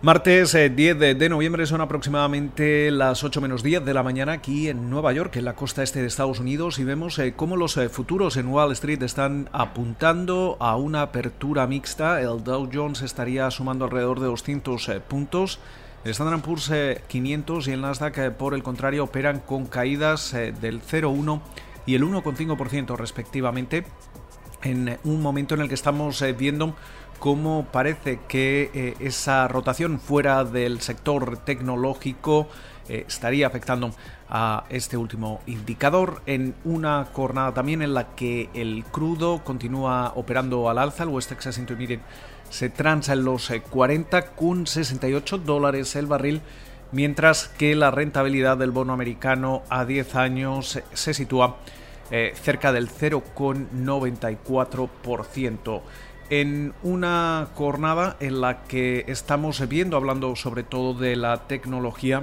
Martes 10 eh, de, noviembre son aproximadamente las 8 menos 10 de la mañana aquí en Nueva York, en la costa este de Estados Unidos, y vemos eh, cómo los eh, futuros en Wall Street están apuntando a una apertura mixta. El Dow Jones estaría sumando alrededor de 200 puntos. El Standard Poor's 500 y el Nasdaq, por el contrario, operan con caídas del 0,1 y el 1,5% respectivamente en un momento en el que estamos viendo cómo parece que eh, esa rotación fuera del sector tecnológico eh, estaría afectando a este último indicador en una jornada también en la que el crudo continúa operando al alza, el West Texas Intermediate se transa en los 40 eh, con 68 dólares el barril, mientras que la rentabilidad del bono americano a 10 años se sitúa cerca del 0,94% en una jornada en la que estamos viendo, hablando sobre todo de la tecnología,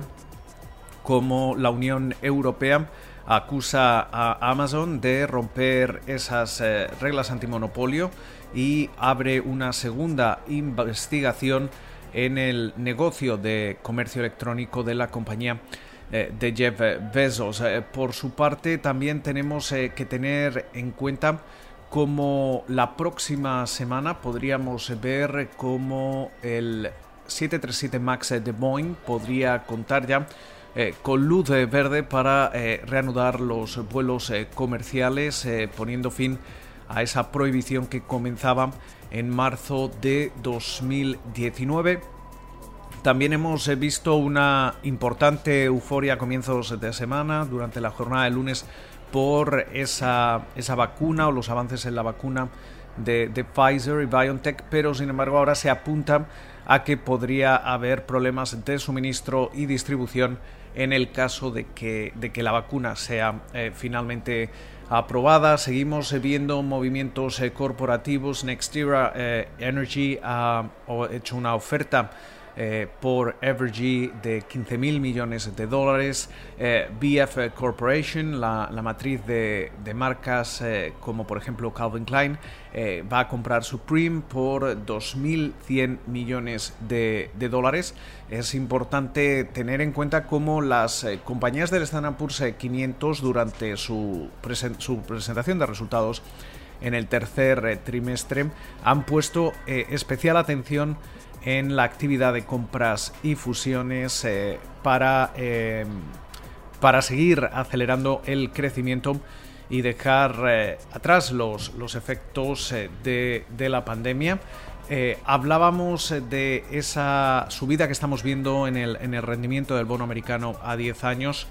como la Unión Europea acusa a Amazon de romper esas eh, reglas antimonopolio y abre una segunda investigación en el negocio de comercio electrónico de la compañía eh, de Jeff Bezos. Eh, por su parte, también tenemos que tener en cuenta como la próxima semana podríamos ver cómo el 737 MAX de Boeing podría contar ya eh, con luz verde para eh, reanudar los vuelos eh, comerciales, poniendo fin a esa prohibición que comenzaba en marzo de 2019. También hemos visto una importante euforia a comienzos de semana durante la jornada de lunes por esa, esa vacuna o los avances en la vacuna de, Pfizer y BioNTech, pero sin embargo ahora se apunta a que podría haber problemas de suministro y distribución en el caso de que, de que la vacuna sea eh, finalmente aprobada. Seguimos viendo movimientos eh, corporativos. Nextera eh, Energy ha hecho una oferta eh, por Evergy de 15 mil millones de dólares. Eh, BF Corporation, la, matriz de, marcas eh, como por ejemplo Calvin Klein, va a comprar Supreme por 2.100 millones de, dólares. Es importante tener en cuenta cómo las compañías del Standard Poor's 500 durante su, su presentación de resultados en el tercer trimestre han puesto especial atención en la actividad de compras y fusiones eh, para, eh, para seguir acelerando el crecimiento y dejar eh, atrás los, los efectos de, la pandemia. hablábamos de esa subida que estamos viendo en el, en el rendimiento del bono americano a 10 años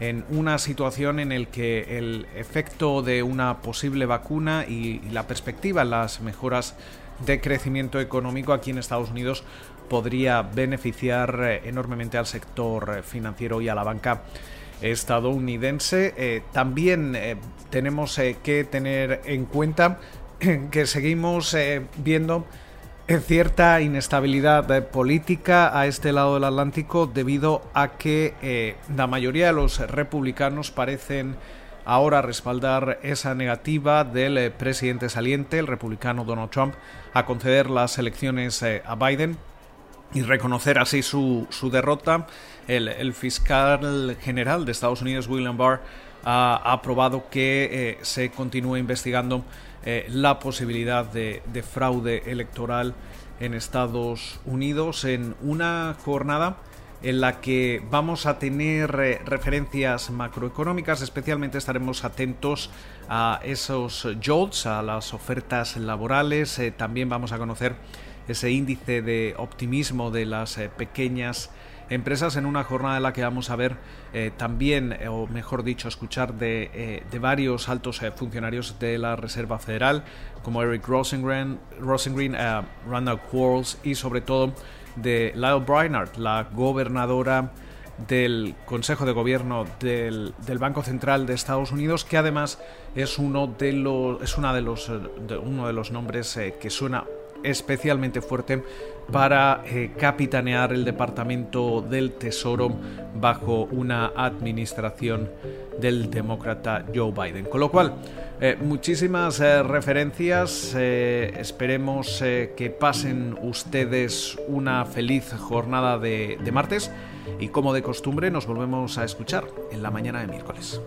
en una situación en la que el efecto de una posible vacuna y, y la perspectiva las mejoras de crecimiento económico aquí en Estados Unidos podría beneficiar eh, enormemente al sector eh, financiero y a la banca estadounidense. Eh, también tenemos que tener en cuenta que seguimos viendo cierta inestabilidad política a este lado del Atlántico debido a que la mayoría de los republicanos parecen ahora respaldar esa negativa del eh, presidente saliente, el republicano Donald Trump, a conceder las elecciones eh, a Biden y reconocer así su, derrota. El, fiscal general de Estados Unidos, William Barr, ha, aprobado que eh, se continúe investigando la posibilidad de, de fraude electoral en Estados Unidos en una jornada en la que vamos a tener eh, referencias macroeconómicas, especialmente estaremos atentos a esos jobs, a las ofertas laborales, eh, también vamos a conocer ese índice de optimismo de las eh, pequeñas empresas en una jornada en la que vamos a ver también, o mejor dicho, escuchar de, varios altos funcionarios de la Reserva Federal, como Eric Rosengren, Rosengren Randall Quarles y sobre todo de Lyle Brainard, la gobernadora del Consejo de Gobierno del, Banco Central de Estados Unidos, que además es uno de los, es una de los, uno de los nombres eh, que suena especialmente fuerte para eh, capitanear el Departamento del Tesoro bajo una administración del demócrata Joe Biden. Con lo cual, eh, muchísimas eh, referencias. esperemos que pasen ustedes una feliz jornada de martes y como de costumbre nos volvemos a escuchar en la mañana de miércoles.